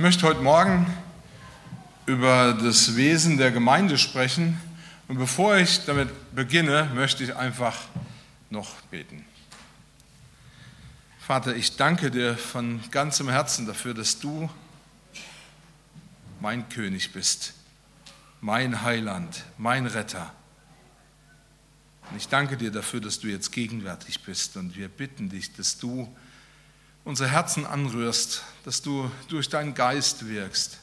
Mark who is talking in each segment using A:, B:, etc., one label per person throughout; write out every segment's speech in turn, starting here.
A: möchte heute Morgen über das Wesen der Gemeinde sprechen. Und bevor ich damit beginne, möchte ich einfach noch beten. Vater, ich danke dir von ganzem Herzen dafür, dass du mein König bist, mein Heiland, mein Retter. Und ich danke dir dafür, dass du jetzt gegenwärtig bist. Und wir bitten dich, dass du unsere Herzen anrührst, dass du durch deinen Geist wirkst.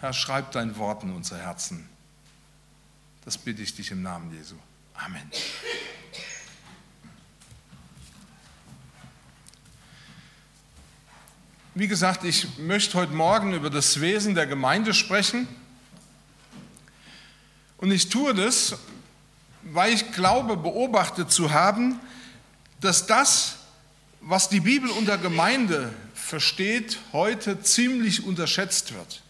A: Herr, schreib dein Wort in unsere Herzen. Das bitte ich dich im Namen Jesu. Amen. Wie gesagt, ich möchte heute Morgen über das Wesen der Gemeinde sprechen. Und ich tue das, weil ich glaube, beobachtet zu haben, dass das, was die Bibel unter Gemeinde versteht, heute ziemlich unterschätzt wird.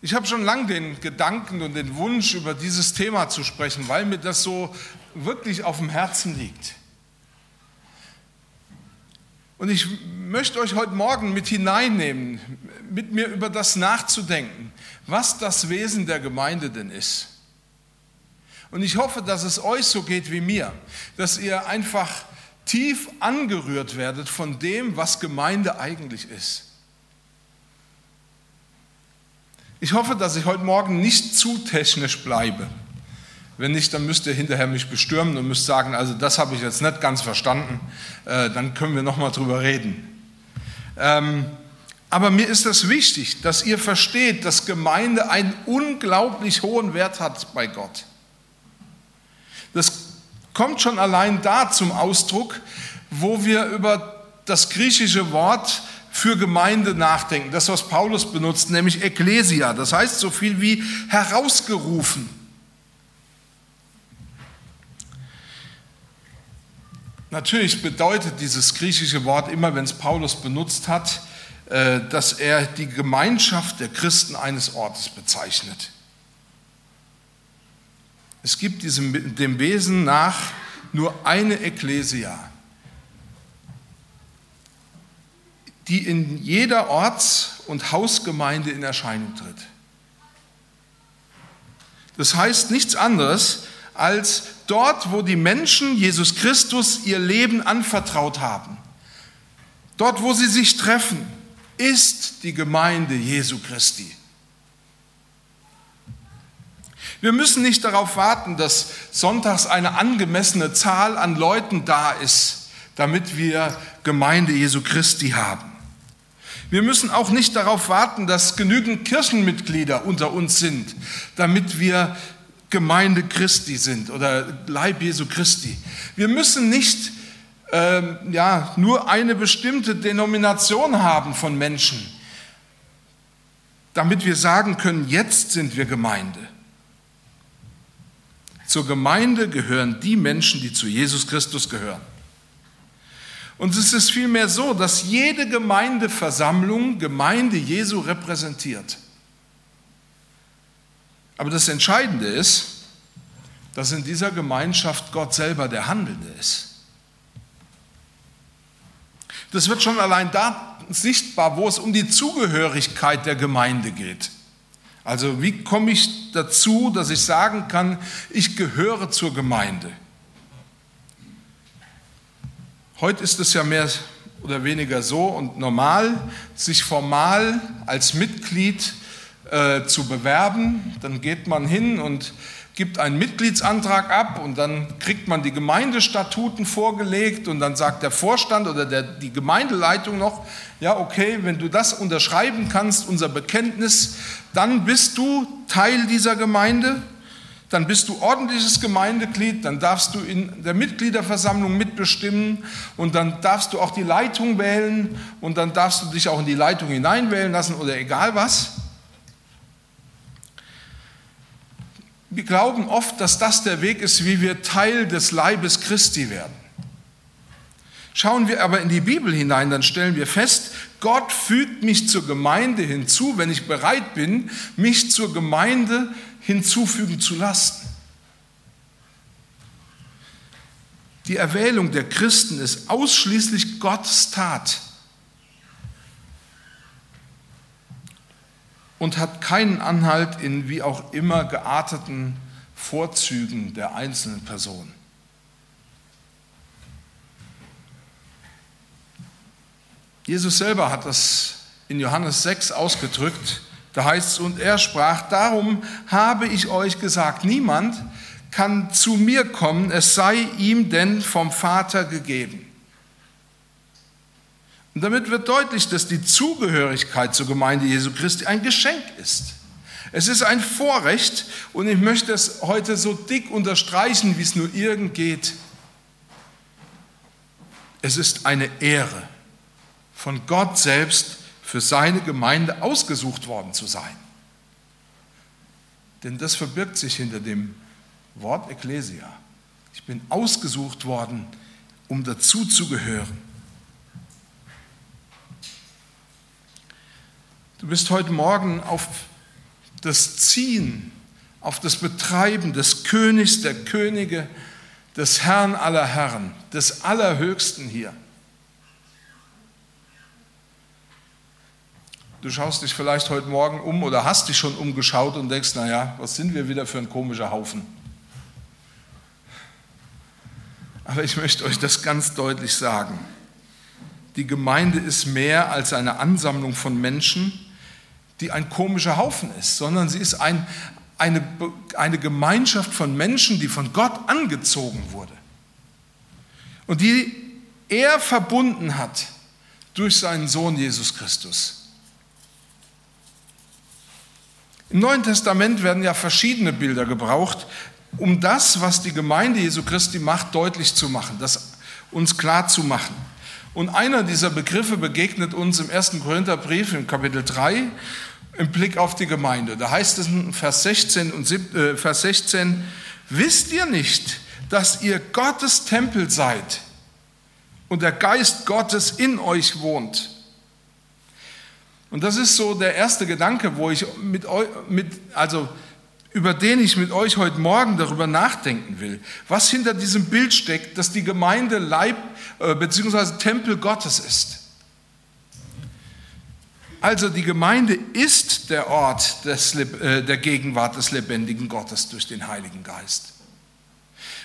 A: Ich habe schon lange den Gedanken und den Wunsch, über dieses Thema zu sprechen, weil mir das so wirklich auf dem Herzen liegt. Und ich möchte euch heute Morgen mit hineinnehmen, mit mir über das nachzudenken, was das Wesen der Gemeinde denn ist. Und ich hoffe, dass es euch so geht wie mir, dass ihr einfach tief angerührt werdet von dem, was Gemeinde eigentlich ist. Ich hoffe, dass ich heute Morgen nicht zu technisch bleibe. Wenn nicht, dann müsst ihr hinterher mich bestürmen und müsst sagen, also das habe ich jetzt nicht ganz verstanden, äh, dann können wir nochmal drüber reden. Ähm, aber mir ist es wichtig, dass ihr versteht, dass Gemeinde einen unglaublich hohen Wert hat bei Gott. Das kommt schon allein da zum Ausdruck, wo wir über das griechische Wort für Gemeinde nachdenken. Das, was Paulus benutzt, nämlich Ekklesia. Das heißt so viel wie herausgerufen. Natürlich bedeutet dieses griechische Wort immer, wenn es Paulus benutzt hat, äh, dass er die Gemeinschaft der Christen eines Ortes bezeichnet. Es gibt diesem, dem Wesen nach nur eine Ekklesia, die in jeder Orts- und Hausgemeinde in Erscheinung tritt. Das heißt nichts anderes, als dort, wo die Menschen Jesus Christus ihr Leben anvertraut haben. Dort, wo sie sich treffen, ist die Gemeinde Jesu Christi. Wir müssen nicht darauf warten, dass sonntags eine angemessene Zahl an Leuten da ist, damit wir Gemeinde Jesu Christi haben. Wir müssen auch nicht darauf warten, dass genügend Kirchenmitglieder unter uns sind, damit wir Gemeinde Christi sind oder Leib Jesu Christi. Wir müssen nicht ähm, ja, nur eine bestimmte Denomination haben von Menschen, damit wir sagen können, jetzt sind wir Gemeinde. Zur Gemeinde gehören die Menschen, die zu Jesus Christus gehören. Und es ist vielmehr so, dass jede Gemeindeversammlung Gemeinde Jesu repräsentiert. Aber das Entscheidende ist, dass in dieser Gemeinschaft Gott selber der Handelnde ist. Das wird schon allein da sichtbar, wo es um die Zugehörigkeit der Gemeinde geht. Also wie komme ich dazu, dass ich sagen kann, ich gehöre zur Gemeinde? Heute ist es ja mehr oder weniger so und normal, sich formal als Mitglied äh, zu bewerben. Dann geht man hin und gibt einen Mitgliedsantrag ab und dann kriegt man die Gemeindestatuten vorgelegt und dann sagt der Vorstand oder der, die Gemeindeleitung noch, ja okay, wenn du das unterschreiben kannst, unser Bekenntnis, dann bist du Teil dieser Gemeinde, dann bist du ordentliches Gemeindeglied, dann darfst du in der Mitgliederversammlung mitbestimmen und dann darfst du auch die Leitung wählen und dann darfst du dich auch in die Leitung hineinwählen lassen oder egal was. Wir glauben oft, dass das der Weg ist, wie wir Teil des Leibes Christi werden. Schauen wir aber in die Bibel hinein, dann stellen wir fest, Gott fügt mich zur Gemeinde hinzu, wenn ich bereit bin, mich zur Gemeinde hinzufügen zu lassen. Die Erwählung der Christen ist ausschließlich Gottes Tat. Und hat keinen Anhalt in wie auch immer gearteten Vorzügen der einzelnen Person. Jesus selber hat das in Johannes 6 ausgedrückt. Da heißt es, und er sprach, darum habe ich euch gesagt, niemand kann zu mir kommen, es sei ihm denn vom Vater gegeben. Und damit wird deutlich, dass die Zugehörigkeit zur Gemeinde Jesu Christi ein Geschenk ist. Es ist ein Vorrecht und ich möchte es heute so dick unterstreichen, wie es nur irgend geht. Es ist eine Ehre, von Gott selbst für seine Gemeinde ausgesucht worden zu sein. Denn das verbirgt sich hinter dem Wort Ecclesia. Ich bin ausgesucht worden, um dazu zu gehören. Du bist heute Morgen auf das Ziehen, auf das Betreiben des Königs der Könige, des Herrn aller Herren, des Allerhöchsten hier. Du schaust dich vielleicht heute Morgen um oder hast dich schon umgeschaut und denkst, naja, was sind wir wieder für ein komischer Haufen? Aber ich möchte euch das ganz deutlich sagen. Die Gemeinde ist mehr als eine Ansammlung von Menschen, die ein komischer Haufen ist, sondern sie ist ein, eine, eine Gemeinschaft von Menschen, die von Gott angezogen wurde und die er verbunden hat durch seinen Sohn Jesus Christus. Im Neuen Testament werden ja verschiedene Bilder gebraucht, um das, was die Gemeinde Jesu Christi macht, deutlich zu machen, das uns klar zu machen. Und einer dieser Begriffe begegnet uns im 1. Korintherbrief im Kapitel 3 im Blick auf die Gemeinde. Da heißt es in Vers 16 und äh, Vers 16, wisst ihr nicht, dass ihr Gottes Tempel seid und der Geist Gottes in euch wohnt? Und das ist so der erste Gedanke, wo ich mit euch, mit, also über den ich mit euch heute Morgen darüber nachdenken will, was hinter diesem Bild steckt, dass die Gemeinde Leib äh, bzw. Tempel Gottes ist. Also die Gemeinde ist der Ort des, äh, der Gegenwart des lebendigen Gottes durch den Heiligen Geist.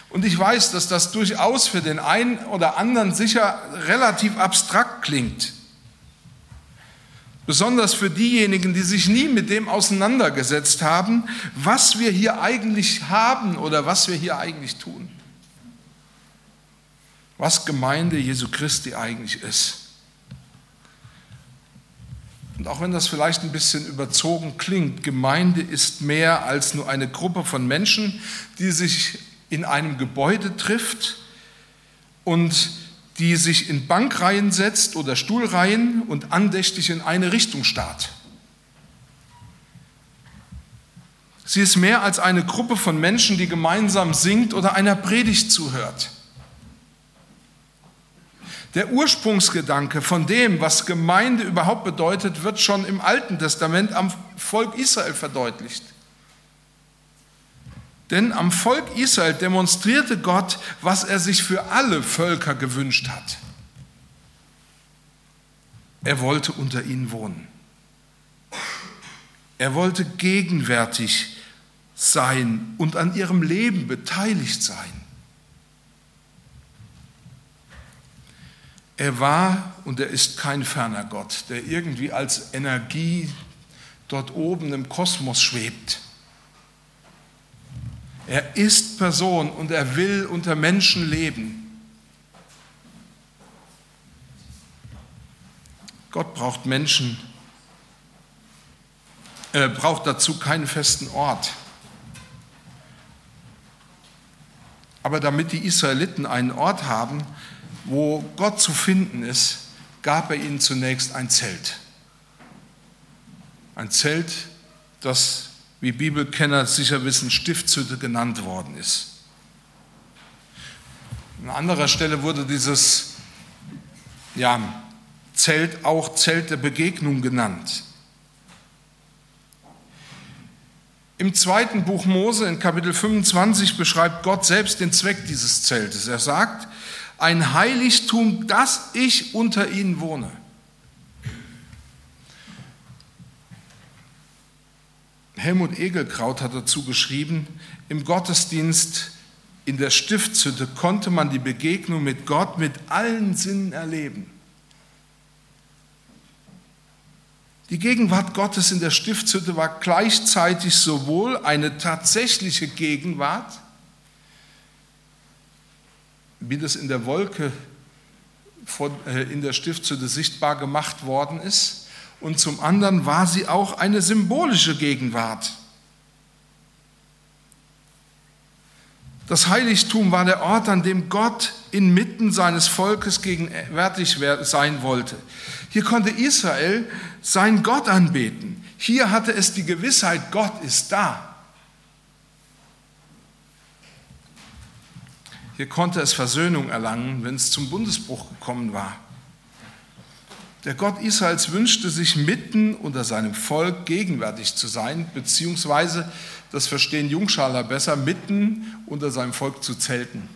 A: Und ich weiß, dass das durchaus für den einen oder anderen sicher relativ abstrakt klingt. Besonders für diejenigen, die sich nie mit dem auseinandergesetzt haben, was wir hier eigentlich haben oder was wir hier eigentlich tun. Was Gemeinde Jesu Christi eigentlich ist. Und auch wenn das vielleicht ein bisschen überzogen klingt, Gemeinde ist mehr als nur eine Gruppe von Menschen, die sich in einem Gebäude trifft und die sich in Bankreihen setzt oder Stuhlreihen und andächtig in eine Richtung starrt. Sie ist mehr als eine Gruppe von Menschen, die gemeinsam singt oder einer Predigt zuhört. Der Ursprungsgedanke von dem, was Gemeinde überhaupt bedeutet, wird schon im Alten Testament am Volk Israel verdeutlicht. Denn am Volk Israel demonstrierte Gott, was er sich für alle Völker gewünscht hat. Er wollte unter ihnen wohnen. Er wollte gegenwärtig sein und an ihrem Leben beteiligt sein. Er war und er ist kein ferner Gott, der irgendwie als Energie dort oben im Kosmos schwebt er ist Person und er will unter Menschen leben. Gott braucht Menschen, er braucht dazu keinen festen Ort. Aber damit die Israeliten einen Ort haben, wo Gott zu finden ist, gab er ihnen zunächst ein Zelt. Ein Zelt, das wie Bibelkenner sicher wissen, Stiftshütte genannt worden ist. An anderer Stelle wurde dieses ja, Zelt auch Zelt der Begegnung genannt. Im zweiten Buch Mose in Kapitel 25 beschreibt Gott selbst den Zweck dieses Zeltes. Er sagt, ein Heiligtum, dass ich unter ihnen wohne. Helmut Egelkraut hat dazu geschrieben, im Gottesdienst in der Stiftshütte konnte man die Begegnung mit Gott mit allen Sinnen erleben. Die Gegenwart Gottes in der Stiftshütte war gleichzeitig sowohl eine tatsächliche Gegenwart, wie das in der Wolke äh, in der Stiftshütte sichtbar gemacht worden ist, und zum anderen war sie auch eine symbolische Gegenwart. Das Heiligtum war der Ort, an dem Gott inmitten seines Volkes gegenwärtig sein wollte. Hier konnte Israel seinen Gott anbeten. Hier hatte es die Gewissheit, Gott ist da. Hier konnte es Versöhnung erlangen, wenn es zum Bundesbruch gekommen war. Der Gott Israels wünschte sich mitten unter seinem Volk gegenwärtig zu sein, beziehungsweise, das verstehen Jungschaler besser, mitten unter seinem Volk zu zelten.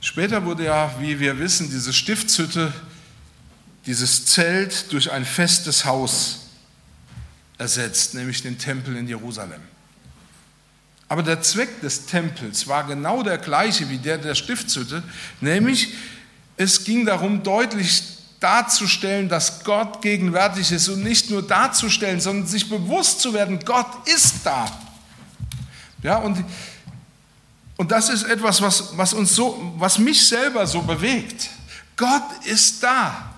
A: Später wurde ja, wie wir wissen, diese Stiftshütte, dieses Zelt durch ein festes Haus ersetzt, nämlich den Tempel in Jerusalem. Aber der Zweck des Tempels war genau der gleiche wie der der Stiftshütte, nämlich es ging darum, deutlich darzustellen, dass Gott gegenwärtig ist und nicht nur darzustellen, sondern sich bewusst zu werden, Gott ist da. Ja, und, und das ist etwas, was, was, uns so, was mich selber so bewegt. Gott ist da.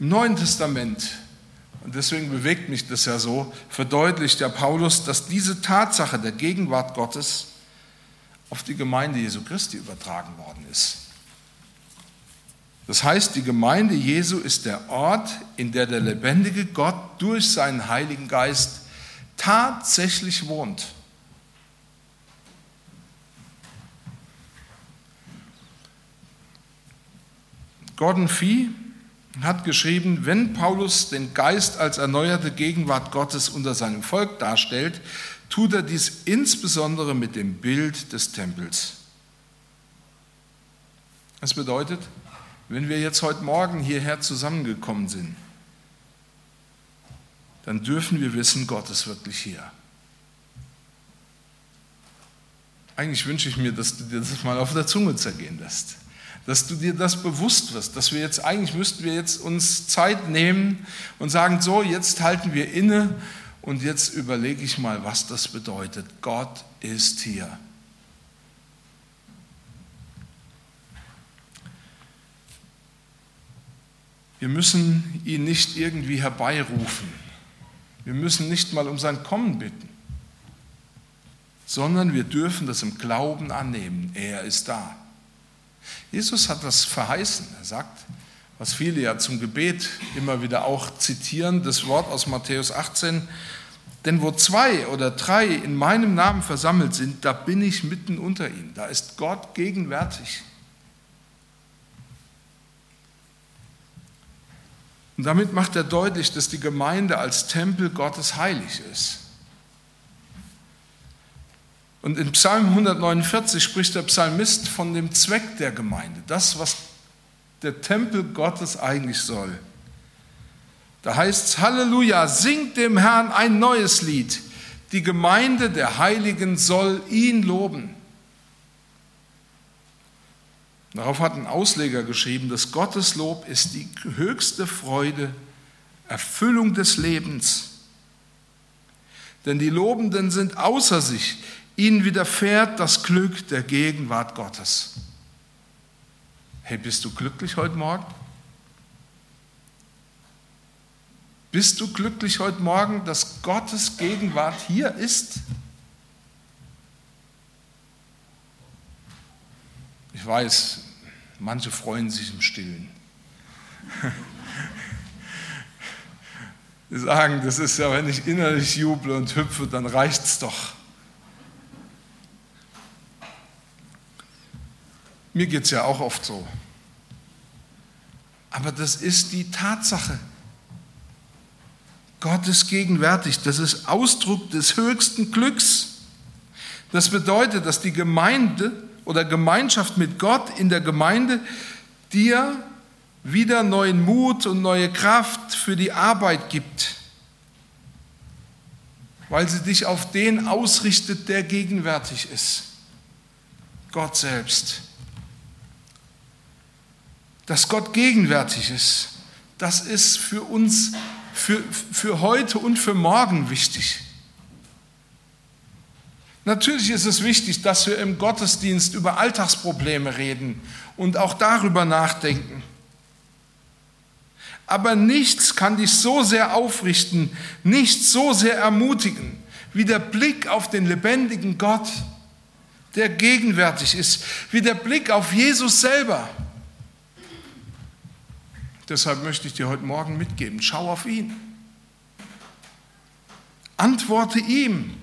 A: Im Neuen Testament und deswegen bewegt mich das ja so, verdeutlicht der Paulus, dass diese Tatsache der Gegenwart Gottes auf die Gemeinde Jesu Christi übertragen worden ist. Das heißt, die Gemeinde Jesu ist der Ort, in der der lebendige Gott durch seinen Heiligen Geist tatsächlich wohnt. Gordon Fee hat geschrieben, wenn Paulus den Geist als erneuerte Gegenwart Gottes unter seinem Volk darstellt, tut er dies insbesondere mit dem Bild des Tempels. Das bedeutet, wenn wir jetzt heute Morgen hierher zusammengekommen sind, dann dürfen wir wissen, Gott ist wirklich hier. Eigentlich wünsche ich mir, dass du dir das mal auf der Zunge zergehen lässt dass du dir das bewusst wirst, dass wir jetzt eigentlich müssten wir jetzt uns Zeit nehmen und sagen, so, jetzt halten wir inne und jetzt überlege ich mal, was das bedeutet. Gott ist hier. Wir müssen ihn nicht irgendwie herbeirufen. Wir müssen nicht mal um sein Kommen bitten, sondern wir dürfen das im Glauben annehmen. Er ist da. Jesus hat das verheißen. Er sagt, was viele ja zum Gebet immer wieder auch zitieren, das Wort aus Matthäus 18, denn wo zwei oder drei in meinem Namen versammelt sind, da bin ich mitten unter ihnen. Da ist Gott gegenwärtig. Und damit macht er deutlich, dass die Gemeinde als Tempel Gottes heilig ist. Und in Psalm 149 spricht der Psalmist von dem Zweck der Gemeinde, das, was der Tempel Gottes eigentlich soll. Da heißt es, Halleluja, singt dem Herrn ein neues Lied. Die Gemeinde der Heiligen soll ihn loben. Darauf hat ein Ausleger geschrieben, dass Gottes Lob ist die höchste Freude, Erfüllung des Lebens. Denn die Lobenden sind außer sich, Ihnen widerfährt das Glück der Gegenwart Gottes. Hey, bist du glücklich heute Morgen? Bist du glücklich heute Morgen, dass Gottes Gegenwart hier ist? Ich weiß, manche freuen sich im Stillen. Sie sagen, das ist ja, wenn ich innerlich juble und hüpfe, dann reicht es doch. Mir geht es ja auch oft so. Aber das ist die Tatsache. Gott ist gegenwärtig. Das ist Ausdruck des höchsten Glücks. Das bedeutet, dass die Gemeinde oder Gemeinschaft mit Gott in der Gemeinde dir wieder neuen Mut und neue Kraft für die Arbeit gibt, weil sie dich auf den ausrichtet, der gegenwärtig ist, Gott selbst. Dass Gott gegenwärtig ist, das ist für uns, für, für heute und für morgen wichtig. Natürlich ist es wichtig, dass wir im Gottesdienst über Alltagsprobleme reden und auch darüber nachdenken. Aber nichts kann dich so sehr aufrichten, nichts so sehr ermutigen, wie der Blick auf den lebendigen Gott, der gegenwärtig ist, wie der Blick auf Jesus selber. Deshalb möchte ich dir heute Morgen mitgeben, schau auf ihn. Antworte ihm.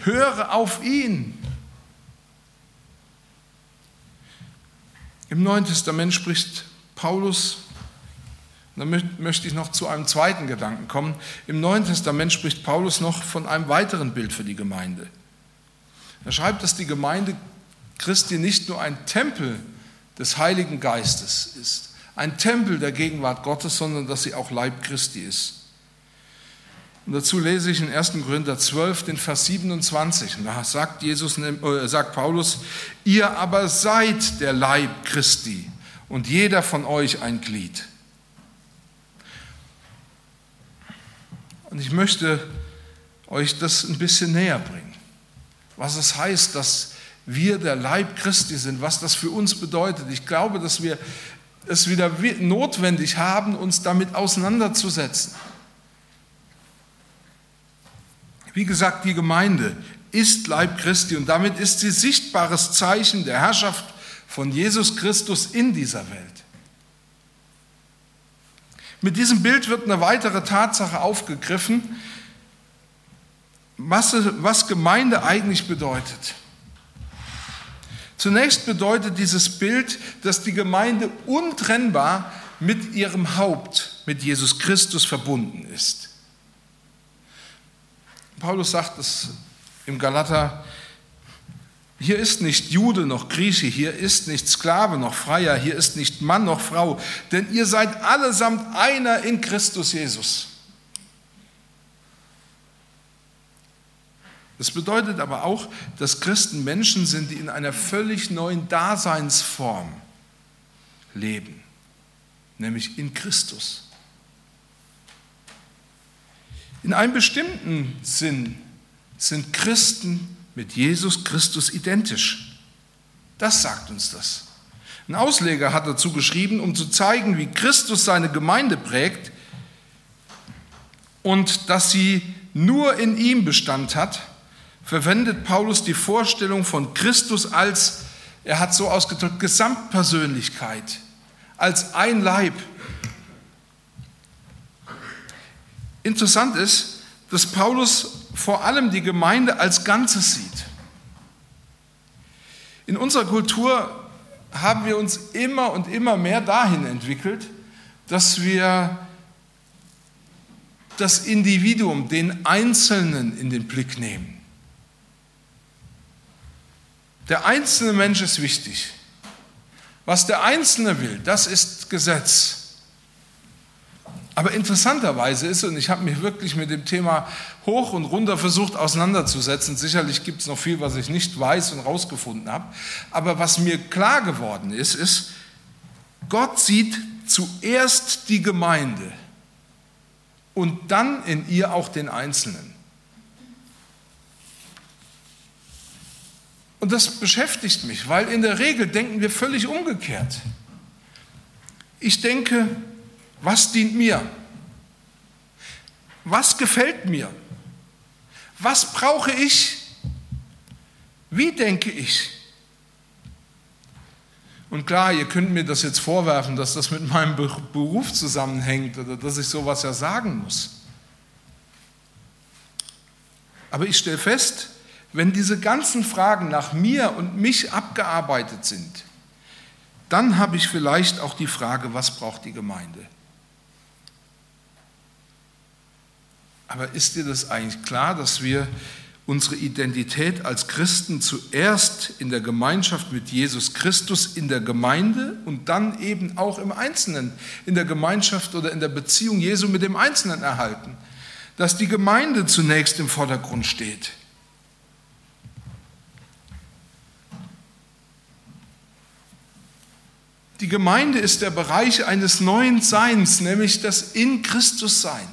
A: Höre auf ihn. Im Neuen Testament spricht Paulus, da möchte ich noch zu einem zweiten Gedanken kommen. Im Neuen Testament spricht Paulus noch von einem weiteren Bild für die Gemeinde. Er schreibt, dass die Gemeinde Christi nicht nur ein Tempel des Heiligen Geistes ist, ein Tempel der Gegenwart Gottes, sondern dass sie auch Leib Christi ist. Und dazu lese ich in 1. Korinther 12, den Vers 27. Und da sagt, Jesus, äh, sagt Paulus, ihr aber seid der Leib Christi und jeder von euch ein Glied. Und ich möchte euch das ein bisschen näher bringen, was es heißt, dass wir der Leib Christi sind, was das für uns bedeutet. Ich glaube, dass wir es wieder notwendig haben, uns damit auseinanderzusetzen. Wie gesagt, die Gemeinde ist Leib Christi und damit ist sie sichtbares Zeichen der Herrschaft von Jesus Christus in dieser Welt. Mit diesem Bild wird eine weitere Tatsache aufgegriffen, was, was Gemeinde eigentlich bedeutet. Zunächst bedeutet dieses Bild, dass die Gemeinde untrennbar mit ihrem Haupt, mit Jesus Christus verbunden ist. Paulus sagt es im Galater, hier ist nicht Jude noch Grieche, hier ist nicht Sklave noch Freier, hier ist nicht Mann noch Frau, denn ihr seid allesamt einer in Christus Jesus. Das bedeutet aber auch, dass Christen Menschen sind, die in einer völlig neuen Daseinsform leben, nämlich in Christus. In einem bestimmten Sinn sind Christen mit Jesus Christus identisch. Das sagt uns das. Ein Ausleger hat dazu geschrieben, um zu zeigen, wie Christus seine Gemeinde prägt und dass sie nur in ihm Bestand hat, verwendet Paulus die Vorstellung von Christus als, er hat so ausgedrückt, Gesamtpersönlichkeit, als ein Leib. Interessant ist, dass Paulus vor allem die Gemeinde als Ganzes sieht. In unserer Kultur haben wir uns immer und immer mehr dahin entwickelt, dass wir das Individuum, den Einzelnen in den Blick nehmen. Der einzelne Mensch ist wichtig. Was der Einzelne will, das ist Gesetz. Aber interessanterweise ist, und ich habe mich wirklich mit dem Thema hoch und runter versucht auseinanderzusetzen, sicherlich gibt es noch viel, was ich nicht weiß und rausgefunden habe, aber was mir klar geworden ist, ist, Gott sieht zuerst die Gemeinde und dann in ihr auch den Einzelnen. Und das beschäftigt mich, weil in der Regel denken wir völlig umgekehrt. Ich denke, was dient mir? Was gefällt mir? Was brauche ich? Wie denke ich? Und klar, ihr könnt mir das jetzt vorwerfen, dass das mit meinem Beruf zusammenhängt oder dass ich sowas ja sagen muss. Aber ich stelle fest, wenn diese ganzen Fragen nach mir und mich abgearbeitet sind, dann habe ich vielleicht auch die Frage, was braucht die Gemeinde? Aber ist dir das eigentlich klar, dass wir unsere Identität als Christen zuerst in der Gemeinschaft mit Jesus Christus in der Gemeinde und dann eben auch im Einzelnen, in der Gemeinschaft oder in der Beziehung Jesu mit dem Einzelnen erhalten. Dass die Gemeinde zunächst im Vordergrund steht. Die Gemeinde ist der Bereich eines neuen Seins, nämlich das in Christus Sein.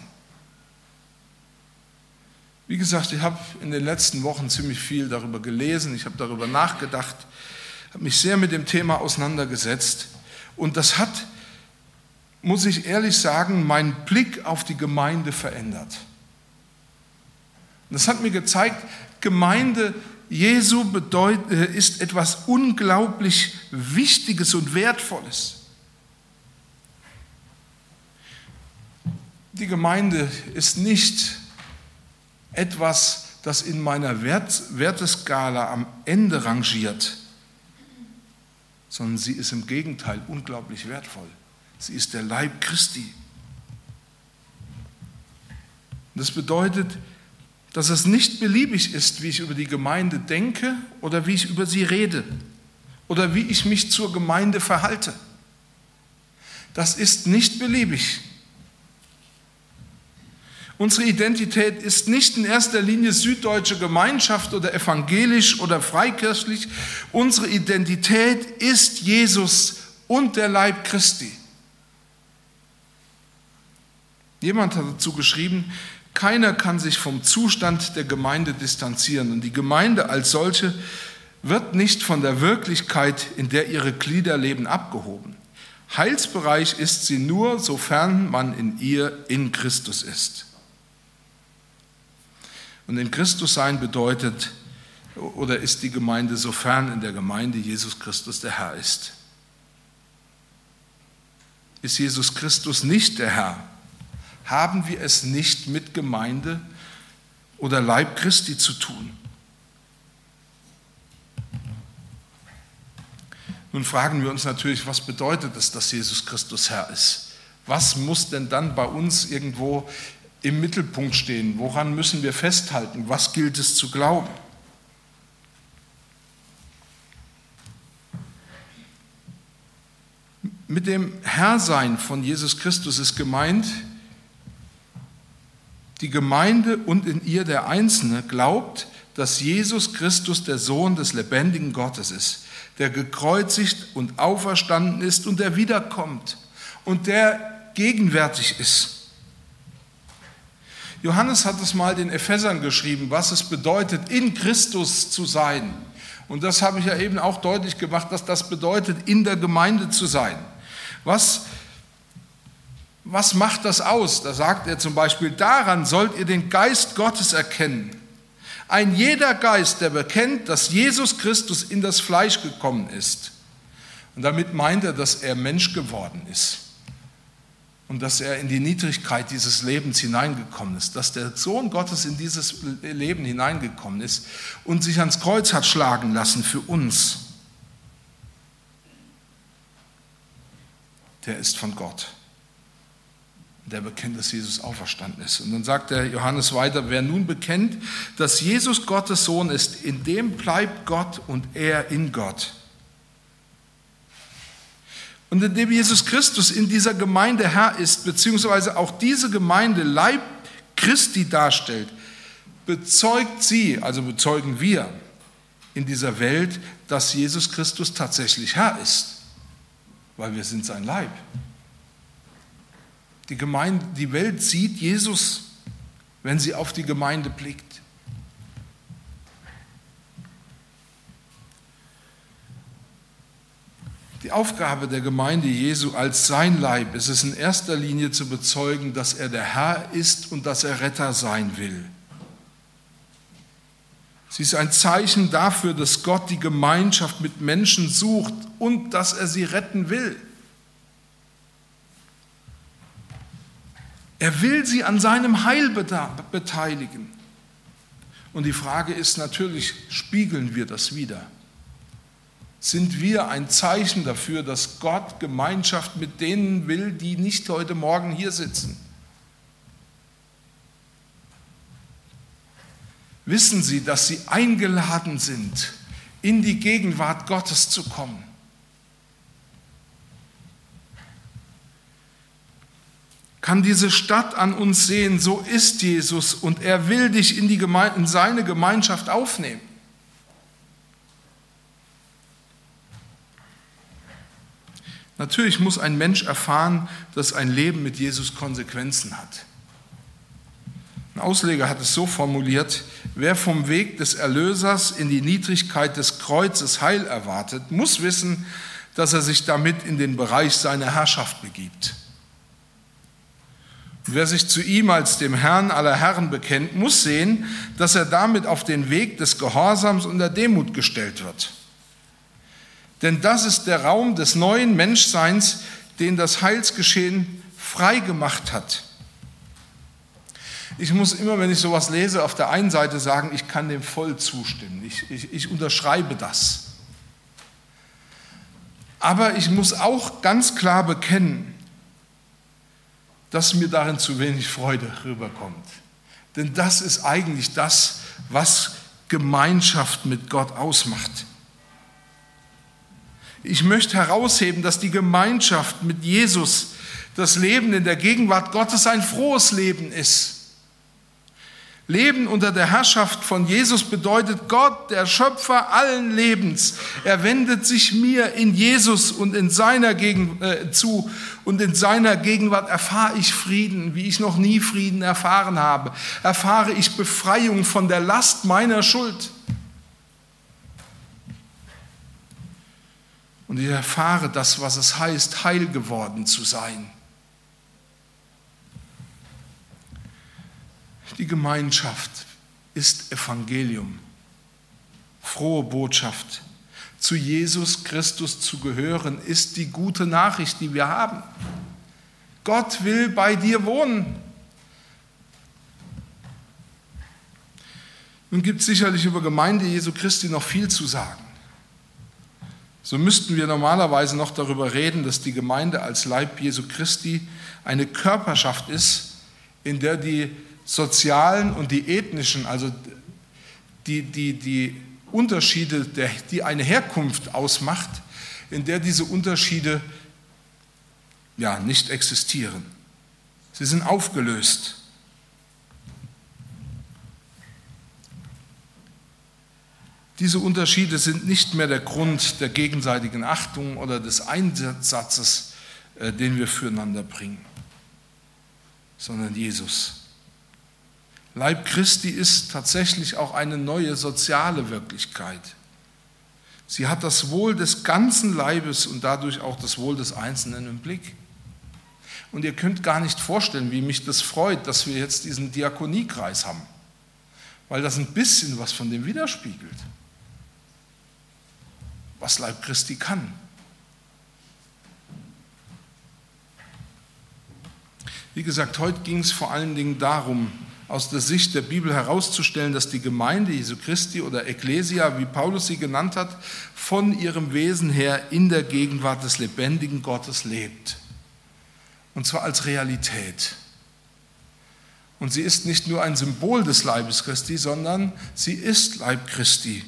A: Wie gesagt, ich habe in den letzten Wochen ziemlich viel darüber gelesen, ich habe darüber nachgedacht, habe mich sehr mit dem Thema auseinandergesetzt und das hat, muss ich ehrlich sagen, meinen Blick auf die Gemeinde verändert. Das hat mir gezeigt, Gemeinde Jesu bedeut, äh, ist etwas unglaublich Wichtiges und Wertvolles. Die Gemeinde ist nicht etwas, das in meiner Wert, Werteskala am Ende rangiert, sondern sie ist im Gegenteil unglaublich wertvoll. Sie ist der Leib Christi. Das bedeutet, dass es nicht beliebig ist, wie ich über die Gemeinde denke oder wie ich über sie rede oder wie ich mich zur Gemeinde verhalte. Das ist nicht beliebig. Unsere Identität ist nicht in erster Linie süddeutsche Gemeinschaft oder evangelisch oder freikirchlich. Unsere Identität ist Jesus und der Leib Christi. Jemand hat dazu geschrieben, keiner kann sich vom Zustand der Gemeinde distanzieren und die Gemeinde als solche wird nicht von der Wirklichkeit, in der ihre Glieder leben, abgehoben. Heilsbereich ist sie nur, sofern man in ihr in Christus ist. Und in Christus sein bedeutet oder ist die Gemeinde, sofern in der Gemeinde Jesus Christus der Herr ist. Ist Jesus Christus nicht der Herr, haben wir es nicht mit Gemeinde oder Leib Christi zu tun. Nun fragen wir uns natürlich, was bedeutet es, dass Jesus Christus Herr ist? Was muss denn dann bei uns irgendwo im Mittelpunkt stehen? Woran müssen wir festhalten? Was gilt es zu glauben? Mit dem Herrsein von Jesus Christus ist gemeint, die Gemeinde und in ihr der Einzelne glaubt, dass Jesus Christus der Sohn des lebendigen Gottes ist, der gekreuzigt und auferstanden ist und der wiederkommt und der gegenwärtig ist. Johannes hat es mal den Ephesern geschrieben, was es bedeutet, in Christus zu sein. Und das habe ich ja eben auch deutlich gemacht, dass das bedeutet, in der Gemeinde zu sein. Was was macht das aus? Da sagt er zum Beispiel, daran sollt ihr den Geist Gottes erkennen. Ein jeder Geist, der bekennt, dass Jesus Christus in das Fleisch gekommen ist. Und damit meint er, dass er Mensch geworden ist und dass er in die Niedrigkeit dieses Lebens hineingekommen ist, dass der Sohn Gottes in dieses Leben hineingekommen ist und sich ans Kreuz hat schlagen lassen für uns. Der ist von Gott der bekennt, dass Jesus auferstanden ist. Und dann sagt der Johannes weiter, wer nun bekennt, dass Jesus Gottes Sohn ist, in dem bleibt Gott und er in Gott. Und indem Jesus Christus in dieser Gemeinde Herr ist, beziehungsweise auch diese Gemeinde Leib Christi darstellt, bezeugt sie, also bezeugen wir in dieser Welt, dass Jesus Christus tatsächlich Herr ist, weil wir sind sein Leib. Die, Gemeinde, die Welt sieht Jesus, wenn sie auf die Gemeinde blickt. Die Aufgabe der Gemeinde Jesu als sein Leib ist es in erster Linie zu bezeugen, dass er der Herr ist und dass er Retter sein will. Sie ist ein Zeichen dafür, dass Gott die Gemeinschaft mit Menschen sucht und dass er sie retten will. Er will sie an seinem Heil beteiligen. Und die Frage ist natürlich, spiegeln wir das wieder? Sind wir ein Zeichen dafür, dass Gott Gemeinschaft mit denen will, die nicht heute Morgen hier sitzen? wissen sie, dass sie eingeladen sind, in die Gegenwart Gottes zu kommen. Kann diese Stadt an uns sehen, so ist Jesus und er will dich in, die Geme in seine Gemeinschaft aufnehmen. Natürlich muss ein Mensch erfahren, dass ein Leben mit Jesus Konsequenzen hat. Ein Ausleger hat es so formuliert, wer vom Weg des Erlösers in die Niedrigkeit des Kreuzes Heil erwartet, muss wissen, dass er sich damit in den Bereich seiner Herrschaft begibt. Wer sich zu ihm als dem Herrn aller Herren bekennt, muss sehen, dass er damit auf den Weg des Gehorsams und der Demut gestellt wird. Denn das ist der Raum des neuen Menschseins, den das Heilsgeschehen frei gemacht hat. Ich muss immer, wenn ich sowas lese, auf der einen Seite sagen, ich kann dem voll zustimmen. Ich, ich, ich unterschreibe das. Aber ich muss auch ganz klar bekennen, dass mir darin zu wenig Freude rüberkommt. Denn das ist eigentlich das, was Gemeinschaft mit Gott ausmacht. Ich möchte herausheben, dass die Gemeinschaft mit Jesus, das Leben in der Gegenwart Gottes ein frohes Leben ist. Leben unter der Herrschaft von Jesus bedeutet Gott, der Schöpfer allen Lebens. Er wendet sich mir in Jesus und in seiner Gegen äh, zu und in seiner Gegenwart erfahre ich Frieden, wie ich noch nie Frieden erfahren habe. Erfahre ich Befreiung von der Last meiner Schuld. Und ich erfahre das, was es heißt, heil geworden zu sein. Die Gemeinschaft ist Evangelium, frohe Botschaft. Zu Jesus Christus zu gehören, ist die gute Nachricht, die wir haben. Gott will bei dir wohnen. Nun gibt es sicherlich über Gemeinde Jesu Christi noch viel zu sagen. So müssten wir normalerweise noch darüber reden, dass die Gemeinde als Leib Jesu Christi eine Körperschaft ist, in der die sozialen und die ethnischen, also die, die, die Unterschiede, der, die eine Herkunft ausmacht, in der diese Unterschiede ja, nicht existieren. Sie sind aufgelöst. Diese Unterschiede sind nicht mehr der Grund der gegenseitigen Achtung oder des Einsatzes, äh, den wir füreinander bringen, sondern Jesus. Leib Christi ist tatsächlich auch eine neue soziale Wirklichkeit. Sie hat das Wohl des ganzen Leibes und dadurch auch das Wohl des Einzelnen im Blick. Und ihr könnt gar nicht vorstellen, wie mich das freut, dass wir jetzt diesen Diakoniekreis haben, weil das ein bisschen was von dem widerspiegelt was Leib Christi kann. Wie gesagt, heute ging es vor allen Dingen darum, aus der Sicht der Bibel herauszustellen, dass die Gemeinde Jesu Christi oder Ecclesia, wie Paulus sie genannt hat, von ihrem Wesen her in der Gegenwart des lebendigen Gottes lebt. Und zwar als Realität. Und sie ist nicht nur ein Symbol des Leibes Christi, sondern sie ist Leib Christi.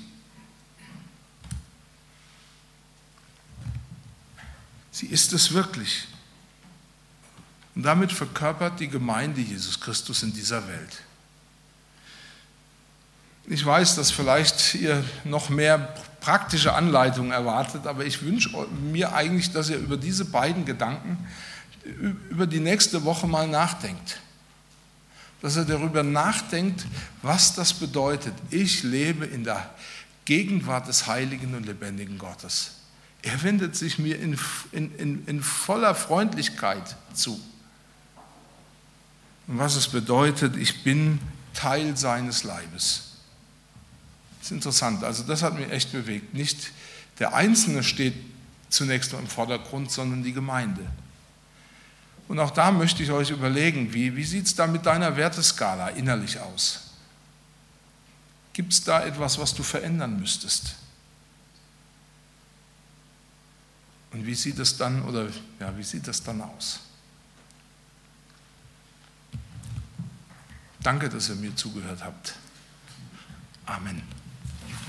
A: Sie ist es wirklich. Und damit verkörpert die Gemeinde Jesus Christus in dieser Welt. Ich weiß, dass vielleicht ihr noch mehr praktische Anleitungen erwartet, aber ich wünsche mir eigentlich, dass ihr über diese beiden Gedanken über die nächste Woche mal nachdenkt. Dass ihr darüber nachdenkt, was das bedeutet. Ich lebe in der Gegenwart des heiligen und lebendigen Gottes. Er wendet sich mir in, in, in, in voller Freundlichkeit zu. Und was es bedeutet, ich bin Teil seines Leibes. Das ist interessant. Also das hat mich echt bewegt. Nicht der Einzelne steht zunächst im Vordergrund, sondern die Gemeinde. Und auch da möchte ich euch überlegen, wie, wie sieht es da mit deiner Werteskala innerlich aus? Gibt es da etwas, was du verändern müsstest? Und wie sieht es dann oder ja, wie sieht es dann aus? Danke, dass ihr mir zugehört habt. Amen.